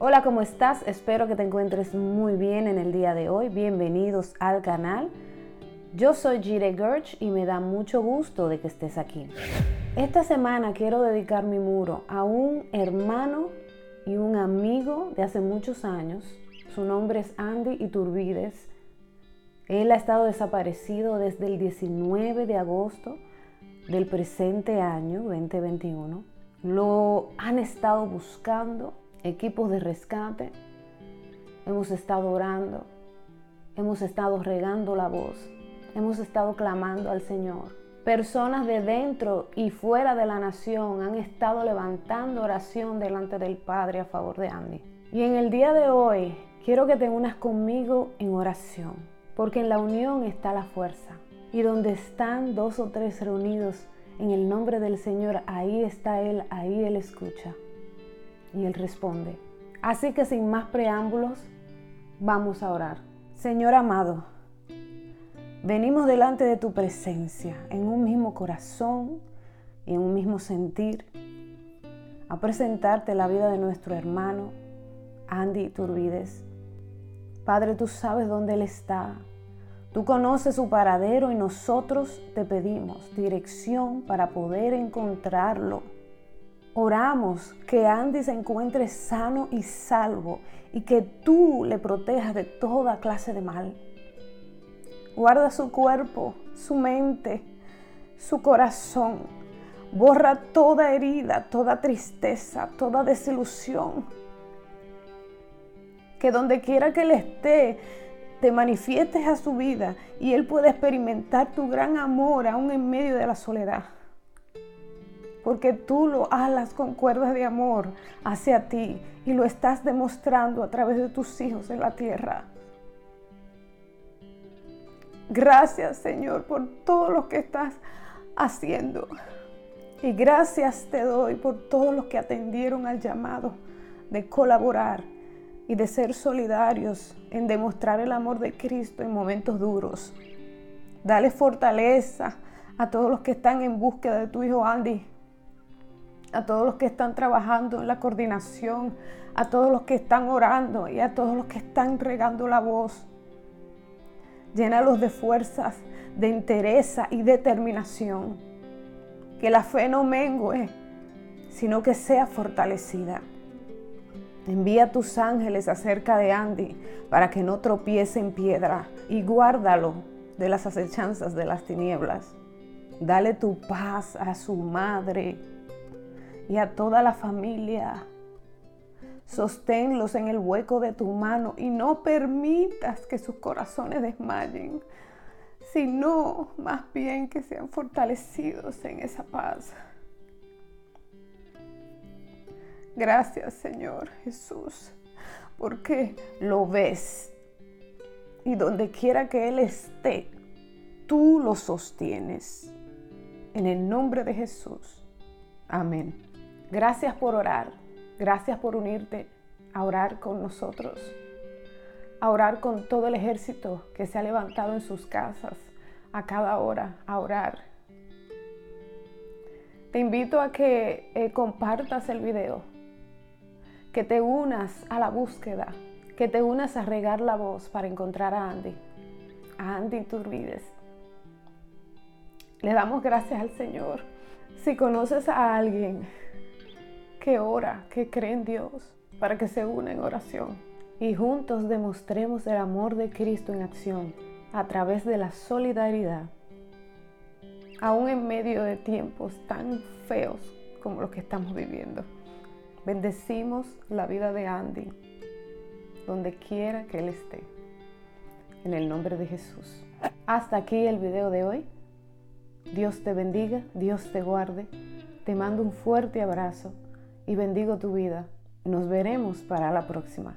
Hola, ¿cómo estás? Espero que te encuentres muy bien en el día de hoy. Bienvenidos al canal. Yo soy Jire Gerch y me da mucho gusto de que estés aquí. Esta semana quiero dedicar mi muro a un hermano y un amigo de hace muchos años. Su nombre es Andy Iturbides. Él ha estado desaparecido desde el 19 de agosto del presente año 2021. Lo han estado buscando equipos de rescate, hemos estado orando, hemos estado regando la voz, hemos estado clamando al Señor. Personas de dentro y fuera de la nación han estado levantando oración delante del Padre a favor de Andy. Y en el día de hoy quiero que te unas conmigo en oración, porque en la unión está la fuerza. Y donde están dos o tres reunidos en el nombre del Señor, ahí está Él, ahí Él escucha. Y Él responde. Así que sin más preámbulos, vamos a orar. Señor amado, venimos delante de tu presencia en un mismo corazón y en un mismo sentir a presentarte la vida de nuestro hermano Andy Turbides. Padre, tú sabes dónde él está. Tú conoces su paradero y nosotros te pedimos dirección para poder encontrarlo Oramos que Andy se encuentre sano y salvo y que tú le protejas de toda clase de mal. Guarda su cuerpo, su mente, su corazón. Borra toda herida, toda tristeza, toda desilusión. Que donde quiera que él esté, te manifiestes a su vida y él pueda experimentar tu gran amor aún en medio de la soledad porque tú lo alas con cuerdas de amor hacia ti y lo estás demostrando a través de tus hijos en la tierra. Gracias Señor por todo lo que estás haciendo. Y gracias te doy por todos los que atendieron al llamado de colaborar y de ser solidarios en demostrar el amor de Cristo en momentos duros. Dale fortaleza a todos los que están en búsqueda de tu hijo Andy a todos los que están trabajando en la coordinación, a todos los que están orando y a todos los que están regando la voz. Llénalos de fuerzas, de entereza y determinación. Que la fe no mengue, sino que sea fortalecida. Envía tus ángeles acerca de Andy para que no tropiece en piedra y guárdalo de las acechanzas de las tinieblas. Dale tu paz a su madre, y a toda la familia. Sosténlos en el hueco de tu mano y no permitas que sus corazones desmayen, sino más bien que sean fortalecidos en esa paz. Gracias Señor Jesús, porque lo ves y donde quiera que Él esté, tú lo sostienes. En el nombre de Jesús. Amén. Gracias por orar. Gracias por unirte a orar con nosotros. A orar con todo el ejército que se ha levantado en sus casas a cada hora, a orar. Te invito a que eh, compartas el video, que te unas a la búsqueda, que te unas a regar la voz para encontrar a Andy, a Andy Turbides. Le damos gracias al Señor. Si conoces a alguien que ora, que cree en Dios, para que se una en oración. Y juntos demostremos el amor de Cristo en acción a través de la solidaridad, aún en medio de tiempos tan feos como los que estamos viviendo. Bendecimos la vida de Andy, donde quiera que él esté. En el nombre de Jesús. Hasta aquí el video de hoy. Dios te bendiga, Dios te guarde. Te mando un fuerte abrazo y bendigo tu vida. Nos veremos para la próxima.